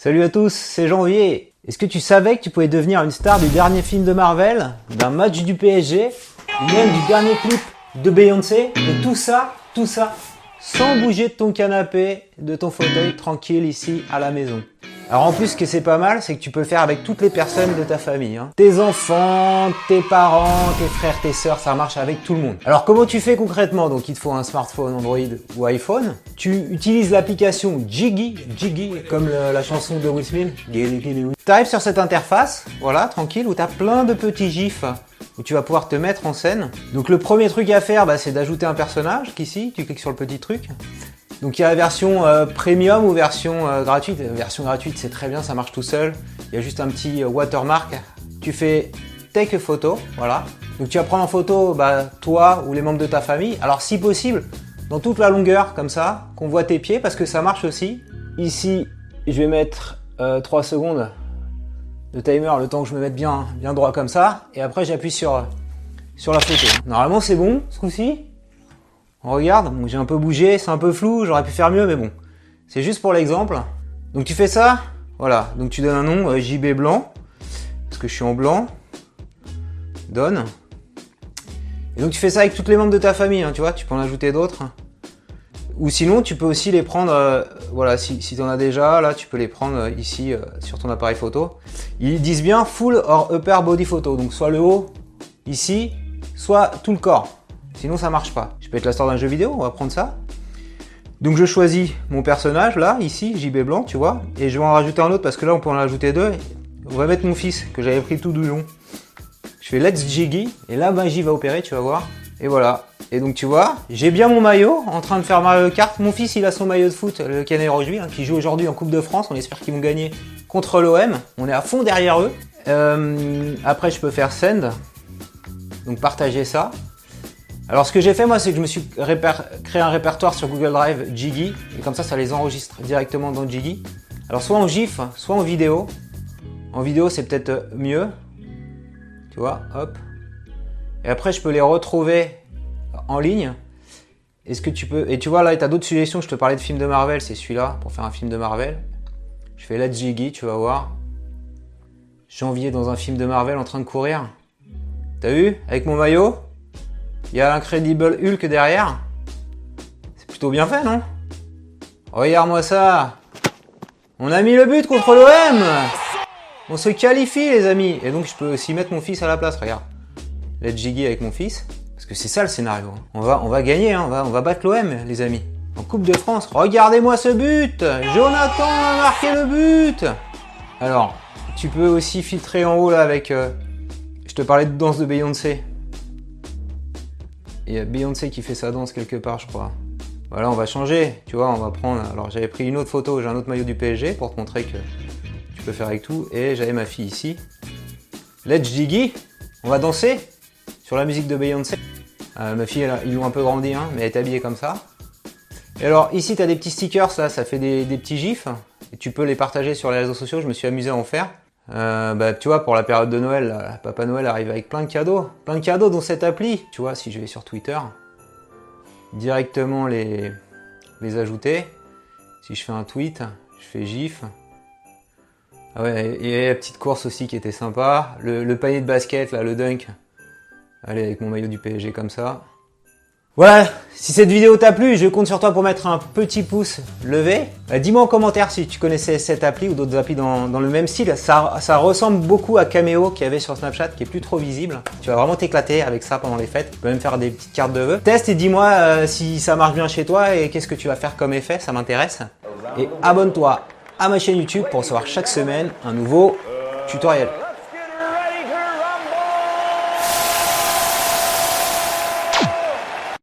Salut à tous, c'est Janvier. Est-ce que tu savais que tu pouvais devenir une star du dernier film de Marvel, d'un match du PSG, même du dernier clip de Beyoncé? Et tout ça, tout ça, sans bouger de ton canapé, de ton fauteuil, tranquille ici à la maison. Alors en plus, ce que c'est pas mal, c'est que tu peux faire avec toutes les personnes de ta famille. Hein. Tes enfants, tes parents, tes frères, tes sœurs, ça marche avec tout le monde. Alors comment tu fais concrètement? Donc il te faut un smartphone Android ou iPhone. Tu utilises l'application Jiggy, Jiggy, comme la chanson de Will Smith. Tu arrives sur cette interface, voilà, tranquille, où tu as plein de petits gifs où tu vas pouvoir te mettre en scène. Donc le premier truc à faire, bah, c'est d'ajouter un personnage, qu'ici, tu cliques sur le petit truc. Donc il y a la version euh, premium ou version euh, gratuite. Version gratuite c'est très bien, ça marche tout seul. Il y a juste un petit euh, watermark. Tu fais take photo, voilà. Donc tu vas prendre en photo bah, toi ou les membres de ta famille. Alors si possible, dans toute la longueur comme ça, qu'on voit tes pieds parce que ça marche aussi. Ici, je vais mettre 3 secondes de timer, le temps que je me mette bien, bien droit comme ça. Et après j'appuie sur, sur la photo. Normalement c'est bon ce coup-ci. On regarde, j'ai un peu bougé, c'est un peu flou, j'aurais pu faire mieux, mais bon. C'est juste pour l'exemple. Donc tu fais ça, voilà. Donc tu donnes un nom, euh, JB blanc, parce que je suis en blanc. Donne. Et donc tu fais ça avec toutes les membres de ta famille, hein, tu vois, tu peux en ajouter d'autres. Ou sinon, tu peux aussi les prendre, euh, voilà, si, si tu en as déjà, là, tu peux les prendre euh, ici sur ton appareil photo. Ils disent bien full or upper body photo, donc soit le haut, ici, soit tout le corps. Sinon, ça marche pas. Je peux être la star d'un jeu vidéo, on va prendre ça. Donc je choisis mon personnage là, ici, JB blanc, tu vois, et je vais en rajouter un autre parce que là on peut en ajouter deux. On va mettre mon fils que j'avais pris tout du. Je fais Let's Jiggy et là Benji va opérer, tu vas voir. Et voilà. Et donc tu vois, j'ai bien mon maillot en train de faire ma carte. Mon fils il a son maillot de foot, le Canet Rojuy, hein, qui joue aujourd'hui en Coupe de France. On espère qu'ils vont gagner contre l'OM. On est à fond derrière eux. Euh, après je peux faire send. Donc partager ça. Alors ce que j'ai fait moi c'est que je me suis créé un répertoire sur Google Drive Jiggy et comme ça ça les enregistre directement dans Jiggy. Alors soit en GIF, soit en vidéo. En vidéo c'est peut-être mieux. Tu vois, hop. Et après je peux les retrouver en ligne. Est-ce que tu peux et tu vois là tu as d'autres suggestions, je te parlais de films de Marvel, c'est celui-là pour faire un film de Marvel. Je fais Let's Jiggy, tu vas voir. Janvier dans un film de Marvel en train de courir. T'as vu avec mon maillot? Il y a l'Incredible Hulk derrière. C'est plutôt bien fait, non? Regarde-moi ça On a mis le but contre l'OM On se qualifie, les amis Et donc, je peux aussi mettre mon fils à la place, regarde. Let's jiggy avec mon fils. Parce que c'est ça le scénario. On va, on va gagner, hein. on, va, on va battre l'OM, les amis. En Coupe de France. Regardez-moi ce but Jonathan a marqué le but Alors, tu peux aussi filtrer en haut là avec... Euh, je te parlais de danse de Beyoncé. Il y a Beyoncé qui fait sa danse quelque part, je crois. Voilà, on va changer, tu vois, on va prendre... Alors j'avais pris une autre photo, j'ai un autre maillot du PSG pour te montrer que tu peux faire avec tout. Et j'avais ma fille ici. Let's Jiggy, on va danser sur la musique de Beyoncé. Euh, ma fille, elle, ils un peu grandi, hein, mais elle est habillée comme ça. Et alors ici, tu as des petits stickers, là, ça fait des, petits gifs. Tu peux les partager sur les réseaux sociaux, je me suis amusé à en faire. Euh, bah, tu vois, pour la période de Noël, Papa Noël arrive avec plein de cadeaux. Plein de cadeaux dans cette appli. Tu vois, si je vais sur Twitter, directement les, les ajouter. Si je fais un tweet, je fais GIF. Ah ouais, et la petite course aussi qui était sympa. Le, le panier de basket, là, le dunk. Allez, avec mon maillot du PSG comme ça. Voilà, si cette vidéo t'a plu, je compte sur toi pour mettre un petit pouce levé. Euh, dis-moi en commentaire si tu connaissais cette appli ou d'autres applis dans, le même style. Ça, ça ressemble beaucoup à Cameo qu'il y avait sur Snapchat, qui est plus trop visible. Tu vas vraiment t'éclater avec ça pendant les fêtes. Tu peux même faire des petites cartes de vœux. Teste et dis-moi euh, si ça marche bien chez toi et qu'est-ce que tu vas faire comme effet, ça m'intéresse. Et abonne-toi à ma chaîne YouTube pour recevoir chaque semaine un nouveau tutoriel.